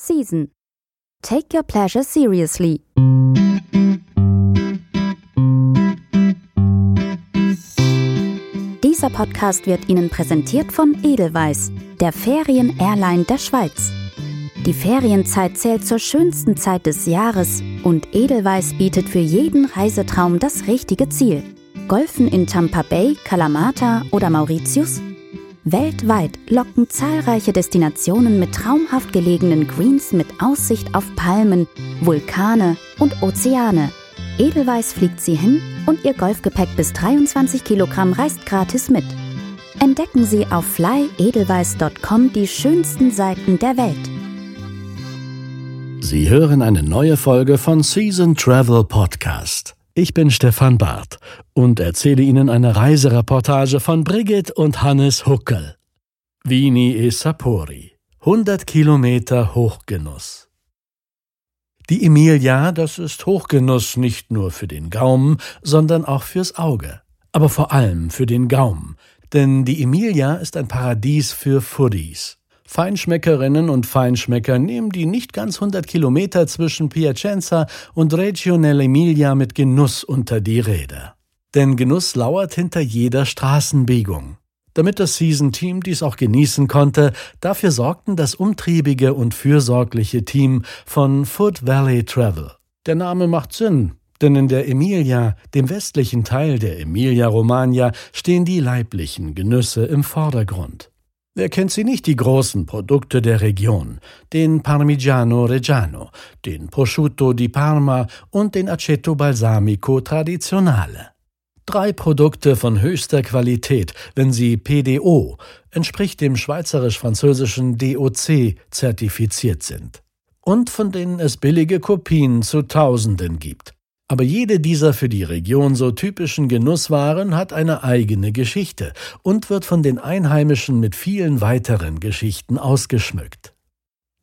Season. Take your pleasure seriously. Dieser Podcast wird Ihnen präsentiert von Edelweiss, der Ferien-Airline der Schweiz. Die Ferienzeit zählt zur schönsten Zeit des Jahres und Edelweiss bietet für jeden Reisetraum das richtige Ziel. Golfen in Tampa Bay, Kalamata oder Mauritius? Weltweit locken zahlreiche Destinationen mit traumhaft gelegenen Greens mit Aussicht auf Palmen, Vulkane und Ozeane. Edelweiss fliegt sie hin und ihr Golfgepäck bis 23 Kilogramm reist gratis mit. Entdecken Sie auf flyedelweiss.com die schönsten Seiten der Welt. Sie hören eine neue Folge von Season Travel Podcast. Ich bin Stefan Barth und erzähle Ihnen eine Reisereportage von Brigitte und Hannes Huckel. Vini e Sapori. 100 Kilometer Hochgenuss. Die Emilia, das ist Hochgenuss nicht nur für den Gaumen, sondern auch fürs Auge. Aber vor allem für den Gaumen. Denn die Emilia ist ein Paradies für Foodies. Feinschmeckerinnen und Feinschmecker nehmen die nicht ganz 100 Kilometer zwischen Piacenza und Reggio nell'Emilia mit Genuss unter die Räder. Denn Genuss lauert hinter jeder Straßenbiegung. Damit das Season-Team dies auch genießen konnte, dafür sorgten das umtriebige und fürsorgliche Team von Food Valley Travel. Der Name macht Sinn, denn in der Emilia, dem westlichen Teil der Emilia-Romagna, stehen die leiblichen Genüsse im Vordergrund. Wer kennt sie nicht, die großen Produkte der Region? Den Parmigiano Reggiano, den Prosciutto di Parma und den Aceto Balsamico Tradizionale. Drei Produkte von höchster Qualität, wenn sie PDO, entspricht dem schweizerisch-französischen DOC, zertifiziert sind. Und von denen es billige Kopien zu Tausenden gibt. Aber jede dieser für die Region so typischen Genusswaren hat eine eigene Geschichte und wird von den Einheimischen mit vielen weiteren Geschichten ausgeschmückt.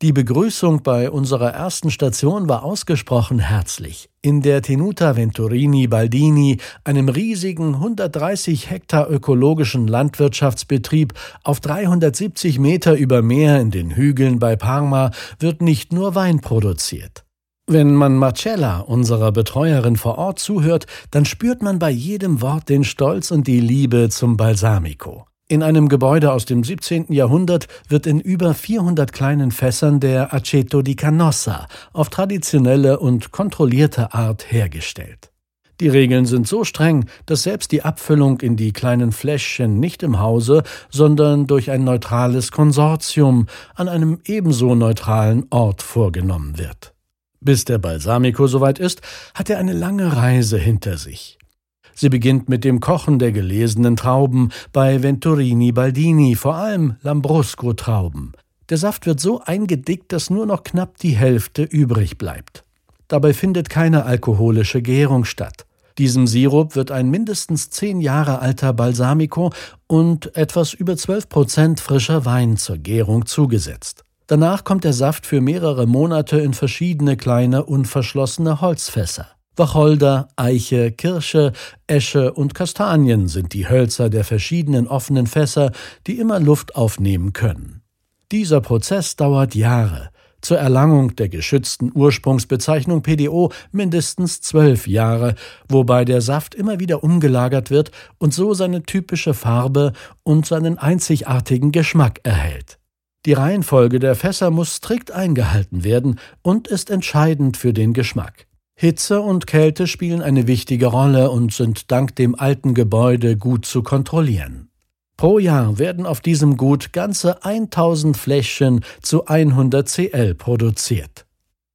Die Begrüßung bei unserer ersten Station war ausgesprochen herzlich. In der Tenuta Venturini Baldini, einem riesigen 130 Hektar ökologischen Landwirtschaftsbetrieb auf 370 Meter über Meer in den Hügeln bei Parma, wird nicht nur Wein produziert. Wenn man Marcella, unserer Betreuerin vor Ort, zuhört, dann spürt man bei jedem Wort den Stolz und die Liebe zum Balsamico. In einem Gebäude aus dem 17. Jahrhundert wird in über 400 kleinen Fässern der Aceto di Canossa auf traditionelle und kontrollierte Art hergestellt. Die Regeln sind so streng, dass selbst die Abfüllung in die kleinen Fläschchen nicht im Hause, sondern durch ein neutrales Konsortium an einem ebenso neutralen Ort vorgenommen wird. Bis der Balsamico soweit ist, hat er eine lange Reise hinter sich. Sie beginnt mit dem Kochen der gelesenen Trauben bei Venturini Baldini, vor allem Lambrusco-Trauben. Der Saft wird so eingedickt, dass nur noch knapp die Hälfte übrig bleibt. Dabei findet keine alkoholische Gärung statt. Diesem Sirup wird ein mindestens zehn Jahre alter Balsamico und etwas über zwölf Prozent frischer Wein zur Gärung zugesetzt. Danach kommt der Saft für mehrere Monate in verschiedene kleine unverschlossene Holzfässer. Wacholder, Eiche, Kirsche, Esche und Kastanien sind die Hölzer der verschiedenen offenen Fässer, die immer Luft aufnehmen können. Dieser Prozess dauert Jahre, zur Erlangung der geschützten Ursprungsbezeichnung PDO mindestens zwölf Jahre, wobei der Saft immer wieder umgelagert wird und so seine typische Farbe und seinen einzigartigen Geschmack erhält. Die Reihenfolge der Fässer muss strikt eingehalten werden und ist entscheidend für den Geschmack. Hitze und Kälte spielen eine wichtige Rolle und sind dank dem alten Gebäude gut zu kontrollieren. Pro Jahr werden auf diesem Gut ganze 1000 Fläschchen zu 100 CL produziert.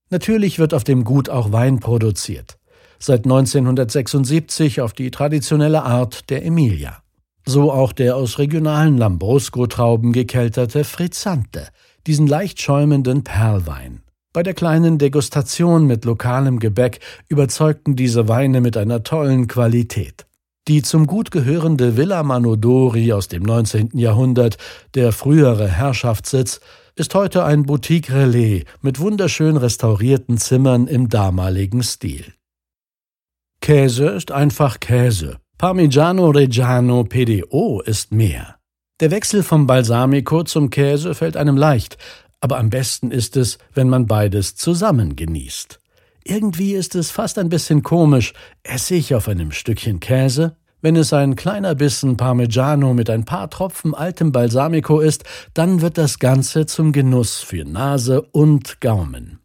Natürlich wird auf dem Gut auch Wein produziert. Seit 1976 auf die traditionelle Art der Emilia. So auch der aus regionalen Lambrusco-Trauben gekelterte Frizzante, diesen leicht schäumenden Perlwein. Bei der kleinen Degustation mit lokalem Gebäck überzeugten diese Weine mit einer tollen Qualität. Die zum Gut gehörende Villa Manodori aus dem 19. Jahrhundert, der frühere Herrschaftssitz, ist heute ein Boutique-Relais mit wunderschön restaurierten Zimmern im damaligen Stil. Käse ist einfach Käse. Parmigiano Reggiano PDO ist mehr. Der Wechsel vom Balsamico zum Käse fällt einem leicht, aber am besten ist es, wenn man beides zusammen genießt. Irgendwie ist es fast ein bisschen komisch, Essig auf einem Stückchen Käse, wenn es ein kleiner Bissen Parmigiano mit ein paar Tropfen altem Balsamico ist, dann wird das Ganze zum Genuss für Nase und Gaumen.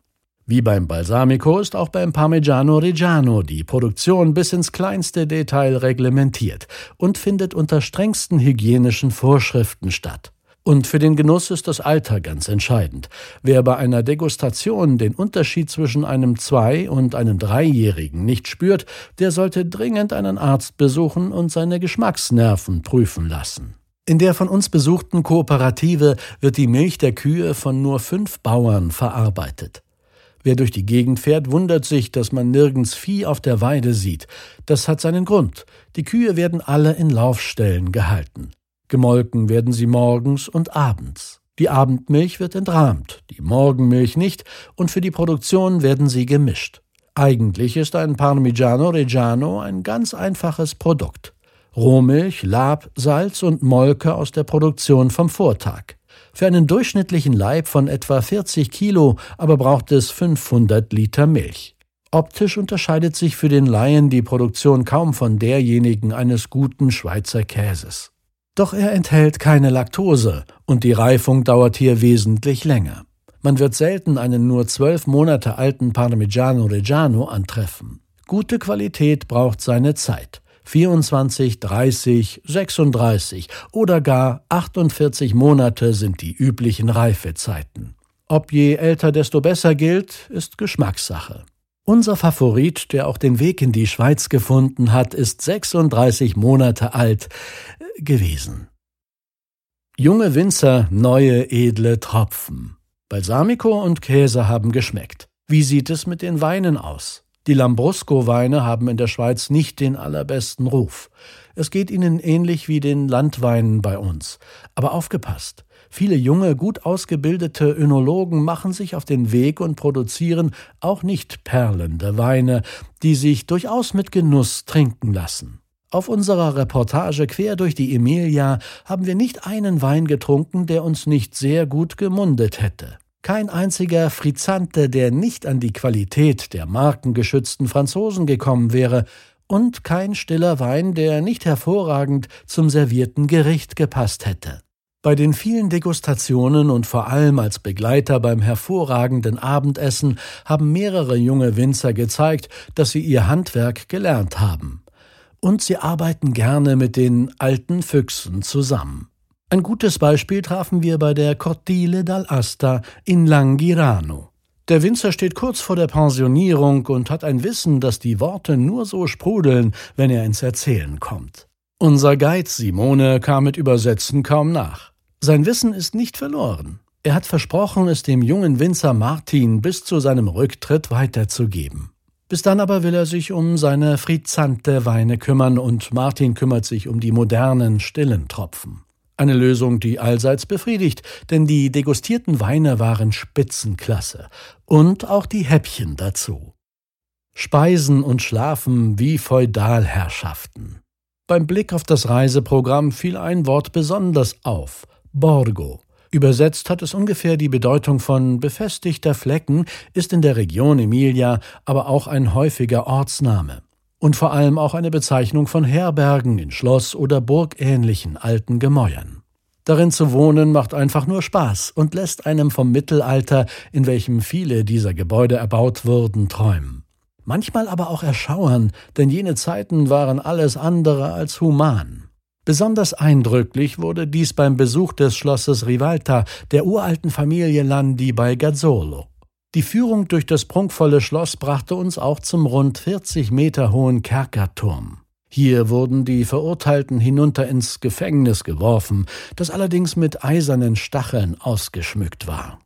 Wie beim Balsamico ist auch beim Parmigiano Reggiano die Produktion bis ins kleinste Detail reglementiert und findet unter strengsten hygienischen Vorschriften statt. Und für den Genuss ist das Alter ganz entscheidend. Wer bei einer Degustation den Unterschied zwischen einem Zwei- und einem Dreijährigen nicht spürt, der sollte dringend einen Arzt besuchen und seine Geschmacksnerven prüfen lassen. In der von uns besuchten Kooperative wird die Milch der Kühe von nur fünf Bauern verarbeitet. Wer durch die Gegend fährt, wundert sich, dass man nirgends Vieh auf der Weide sieht. Das hat seinen Grund. Die Kühe werden alle in Laufstellen gehalten. Gemolken werden sie morgens und abends. Die Abendmilch wird entrahmt, die Morgenmilch nicht, und für die Produktion werden sie gemischt. Eigentlich ist ein Parmigiano Reggiano ein ganz einfaches Produkt. Rohmilch, Lab, Salz und Molke aus der Produktion vom Vortag. Für einen durchschnittlichen Leib von etwa 40 Kilo aber braucht es 500 Liter Milch. Optisch unterscheidet sich für den Laien die Produktion kaum von derjenigen eines guten Schweizer Käses. Doch er enthält keine Laktose und die Reifung dauert hier wesentlich länger. Man wird selten einen nur zwölf Monate alten Parmigiano Reggiano antreffen. Gute Qualität braucht seine Zeit. 24, 30, 36 oder gar 48 Monate sind die üblichen Reifezeiten. Ob je älter, desto besser gilt, ist Geschmackssache. Unser Favorit, der auch den Weg in die Schweiz gefunden hat, ist 36 Monate alt äh, gewesen. Junge Winzer, neue edle Tropfen. Balsamico und Käse haben geschmeckt. Wie sieht es mit den Weinen aus? Die Lambrusco-Weine haben in der Schweiz nicht den allerbesten Ruf. Es geht ihnen ähnlich wie den Landweinen bei uns. Aber aufgepasst! Viele junge, gut ausgebildete Önologen machen sich auf den Weg und produzieren auch nicht perlende Weine, die sich durchaus mit Genuss trinken lassen. Auf unserer Reportage quer durch die Emilia haben wir nicht einen Wein getrunken, der uns nicht sehr gut gemundet hätte. Kein einziger Frizzante, der nicht an die Qualität der markengeschützten Franzosen gekommen wäre, und kein stiller Wein, der nicht hervorragend zum servierten Gericht gepasst hätte. Bei den vielen Degustationen und vor allem als Begleiter beim hervorragenden Abendessen haben mehrere junge Winzer gezeigt, dass sie ihr Handwerk gelernt haben. Und sie arbeiten gerne mit den alten Füchsen zusammen. Ein gutes Beispiel trafen wir bei der Cortile dall'Asta in Langhirano. Der Winzer steht kurz vor der Pensionierung und hat ein Wissen, dass die Worte nur so sprudeln, wenn er ins Erzählen kommt. Unser Guide Simone kam mit Übersetzen kaum nach. Sein Wissen ist nicht verloren. Er hat versprochen, es dem jungen Winzer Martin bis zu seinem Rücktritt weiterzugeben. Bis dann aber will er sich um seine frizzante Weine kümmern und Martin kümmert sich um die modernen, stillen Tropfen. Eine Lösung, die allseits befriedigt, denn die degustierten Weine waren Spitzenklasse und auch die Häppchen dazu. Speisen und Schlafen wie Feudalherrschaften. Beim Blick auf das Reiseprogramm fiel ein Wort besonders auf Borgo. Übersetzt hat es ungefähr die Bedeutung von befestigter Flecken, ist in der Region Emilia aber auch ein häufiger Ortsname und vor allem auch eine Bezeichnung von Herbergen in Schloss- oder burgähnlichen alten Gemäuern. Darin zu wohnen macht einfach nur Spaß und lässt einem vom Mittelalter, in welchem viele dieser Gebäude erbaut wurden, träumen. Manchmal aber auch erschauern, denn jene Zeiten waren alles andere als human. Besonders eindrücklich wurde dies beim Besuch des Schlosses Rivalta der uralten Familie Landi bei Gazzolo. Die Führung durch das prunkvolle Schloss brachte uns auch zum rund 40 Meter hohen Kerkerturm. Hier wurden die Verurteilten hinunter ins Gefängnis geworfen, das allerdings mit eisernen Stacheln ausgeschmückt war.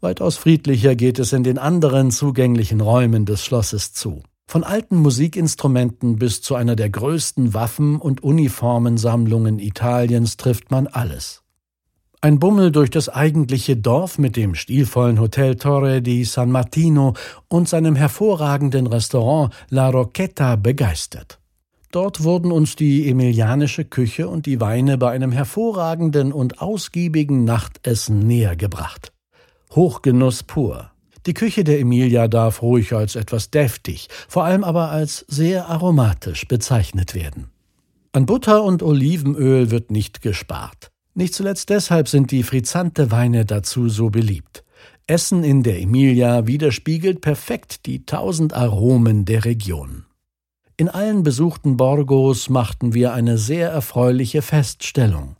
Weitaus friedlicher geht es in den anderen zugänglichen Räumen des Schlosses zu. Von alten Musikinstrumenten bis zu einer der größten Waffen- und Uniformensammlungen Italiens trifft man alles. Ein Bummel durch das eigentliche Dorf mit dem stilvollen Hotel Torre di San Martino und seinem hervorragenden Restaurant La Rocchetta begeistert. Dort wurden uns die emilianische Küche und die Weine bei einem hervorragenden und ausgiebigen Nachtessen nähergebracht. Hochgenuss pur. Die Küche der Emilia darf ruhig als etwas deftig, vor allem aber als sehr aromatisch bezeichnet werden. An Butter und Olivenöl wird nicht gespart. Nicht zuletzt deshalb sind die frizzante Weine dazu so beliebt. Essen in der Emilia widerspiegelt perfekt die tausend Aromen der Region. In allen besuchten Borgos machten wir eine sehr erfreuliche Feststellung.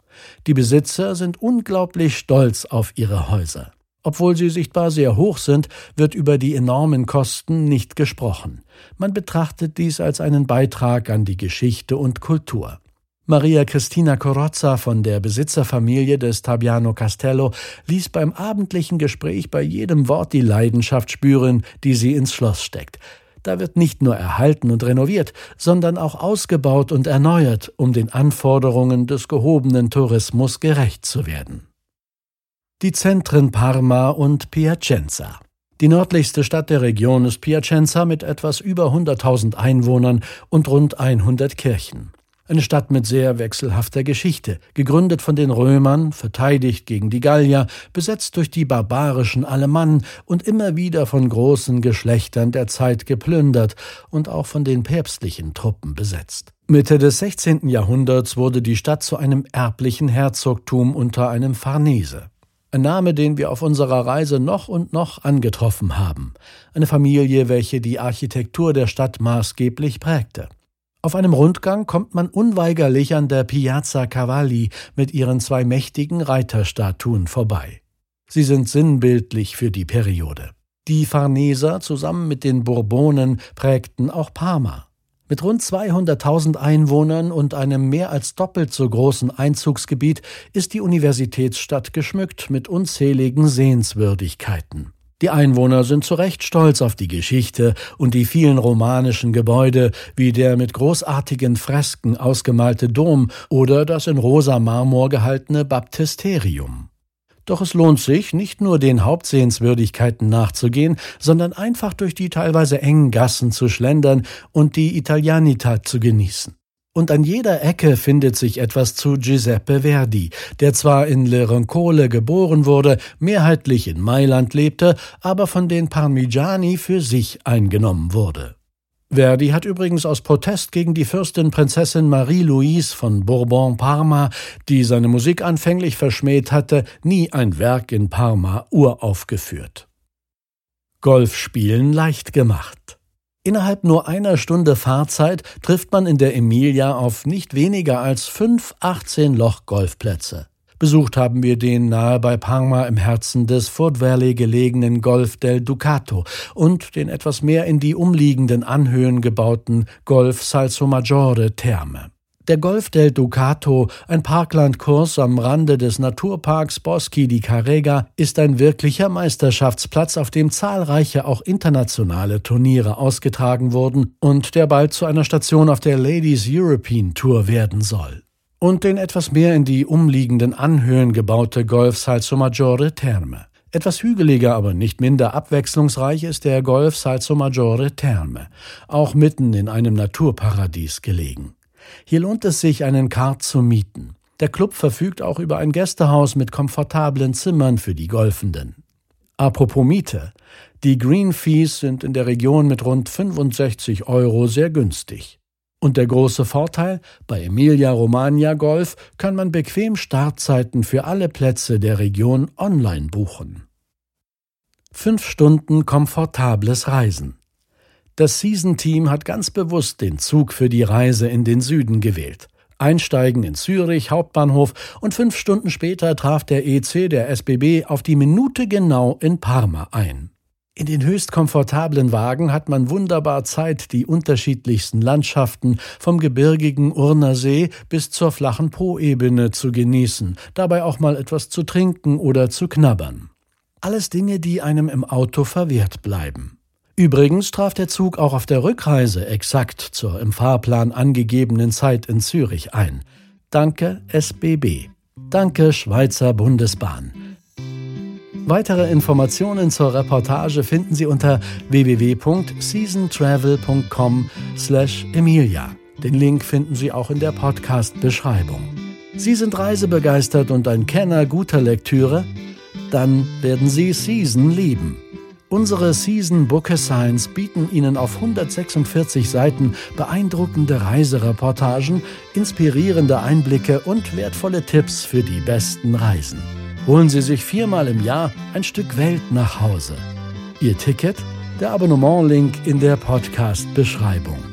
Die Besitzer sind unglaublich stolz auf ihre Häuser. Obwohl sie sichtbar sehr hoch sind, wird über die enormen Kosten nicht gesprochen. Man betrachtet dies als einen Beitrag an die Geschichte und Kultur. Maria Cristina Corozza von der Besitzerfamilie des Tabiano Castello ließ beim abendlichen Gespräch bei jedem Wort die Leidenschaft spüren, die sie ins Schloss steckt. Da wird nicht nur erhalten und renoviert, sondern auch ausgebaut und erneuert, um den Anforderungen des gehobenen Tourismus gerecht zu werden die Zentren Parma und Piacenza. Die nördlichste Stadt der Region ist Piacenza mit etwas über 100.000 Einwohnern und rund 100 Kirchen. Eine Stadt mit sehr wechselhafter Geschichte, gegründet von den Römern, verteidigt gegen die Gallier, besetzt durch die barbarischen Alemannen und immer wieder von großen Geschlechtern der Zeit geplündert und auch von den päpstlichen Truppen besetzt. Mitte des 16. Jahrhunderts wurde die Stadt zu einem erblichen Herzogtum unter einem Farnese. Ein Name, den wir auf unserer Reise noch und noch angetroffen haben. Eine Familie, welche die Architektur der Stadt maßgeblich prägte. Auf einem Rundgang kommt man unweigerlich an der Piazza Cavalli mit ihren zwei mächtigen Reiterstatuen vorbei. Sie sind sinnbildlich für die Periode. Die Farneser zusammen mit den Bourbonen prägten auch Parma. Mit rund 200.000 Einwohnern und einem mehr als doppelt so großen Einzugsgebiet ist die Universitätsstadt geschmückt mit unzähligen Sehenswürdigkeiten. Die Einwohner sind zu Recht stolz auf die Geschichte und die vielen romanischen Gebäude, wie der mit großartigen Fresken ausgemalte Dom oder das in rosa Marmor gehaltene Baptisterium. Doch es lohnt sich, nicht nur den Hauptsehenswürdigkeiten nachzugehen, sondern einfach durch die teilweise engen Gassen zu schlendern und die Italianità zu genießen. Und an jeder Ecke findet sich etwas zu Giuseppe Verdi, der zwar in Le Roncole geboren wurde, mehrheitlich in Mailand lebte, aber von den Parmigiani für sich eingenommen wurde. Verdi hat übrigens aus Protest gegen die Fürstin Prinzessin Marie-Louise von Bourbon-Parma, die seine Musik anfänglich verschmäht hatte, nie ein Werk in Parma uraufgeführt. Golfspielen leicht gemacht. Innerhalb nur einer Stunde Fahrzeit trifft man in der Emilia auf nicht weniger als fünf 18-Loch-Golfplätze. Besucht haben wir den nahe bei Parma im Herzen des Fort Valley gelegenen Golf del Ducato und den etwas mehr in die umliegenden Anhöhen gebauten Golf Salsomaggiore Therme. Der Golf del Ducato, ein Parklandkurs am Rande des Naturparks Boschi di Carrega, ist ein wirklicher Meisterschaftsplatz, auf dem zahlreiche auch internationale Turniere ausgetragen wurden und der bald zu einer Station auf der Ladies European Tour werden soll und den etwas mehr in die umliegenden Anhöhen gebaute Golf Salso Maggiore Terme. Etwas hügeliger, aber nicht minder abwechslungsreich ist der Golf Salso Maggiore Terme, auch mitten in einem Naturparadies gelegen. Hier lohnt es sich, einen Kart zu mieten. Der Club verfügt auch über ein Gästehaus mit komfortablen Zimmern für die Golfenden. Apropos Miete. Die Green Fees sind in der Region mit rund 65 Euro sehr günstig. Und der große Vorteil, bei Emilia Romagna Golf kann man bequem Startzeiten für alle Plätze der Region online buchen. Fünf Stunden komfortables Reisen. Das Season-Team hat ganz bewusst den Zug für die Reise in den Süden gewählt. Einsteigen in Zürich, Hauptbahnhof, und fünf Stunden später traf der EC der SBB auf die Minute genau in Parma ein. In den höchst komfortablen Wagen hat man wunderbar Zeit, die unterschiedlichsten Landschaften vom gebirgigen Urnersee bis zur flachen Poebene zu genießen, dabei auch mal etwas zu trinken oder zu knabbern. Alles Dinge, die einem im Auto verwehrt bleiben. Übrigens traf der Zug auch auf der Rückreise exakt zur im Fahrplan angegebenen Zeit in Zürich ein. Danke SBB. Danke Schweizer Bundesbahn. Weitere Informationen zur Reportage finden Sie unter www.seasontravel.com/emilia. Den Link finden Sie auch in der Podcast-Beschreibung. Sie sind reisebegeistert und ein Kenner guter Lektüre? dann werden Sie Season lieben. Unsere Season Book Assigns bieten Ihnen auf 146 Seiten beeindruckende Reisereportagen, inspirierende Einblicke und wertvolle Tipps für die besten Reisen. Holen Sie sich viermal im Jahr ein Stück Welt nach Hause. Ihr Ticket? Der Abonnement-Link in der Podcast-Beschreibung.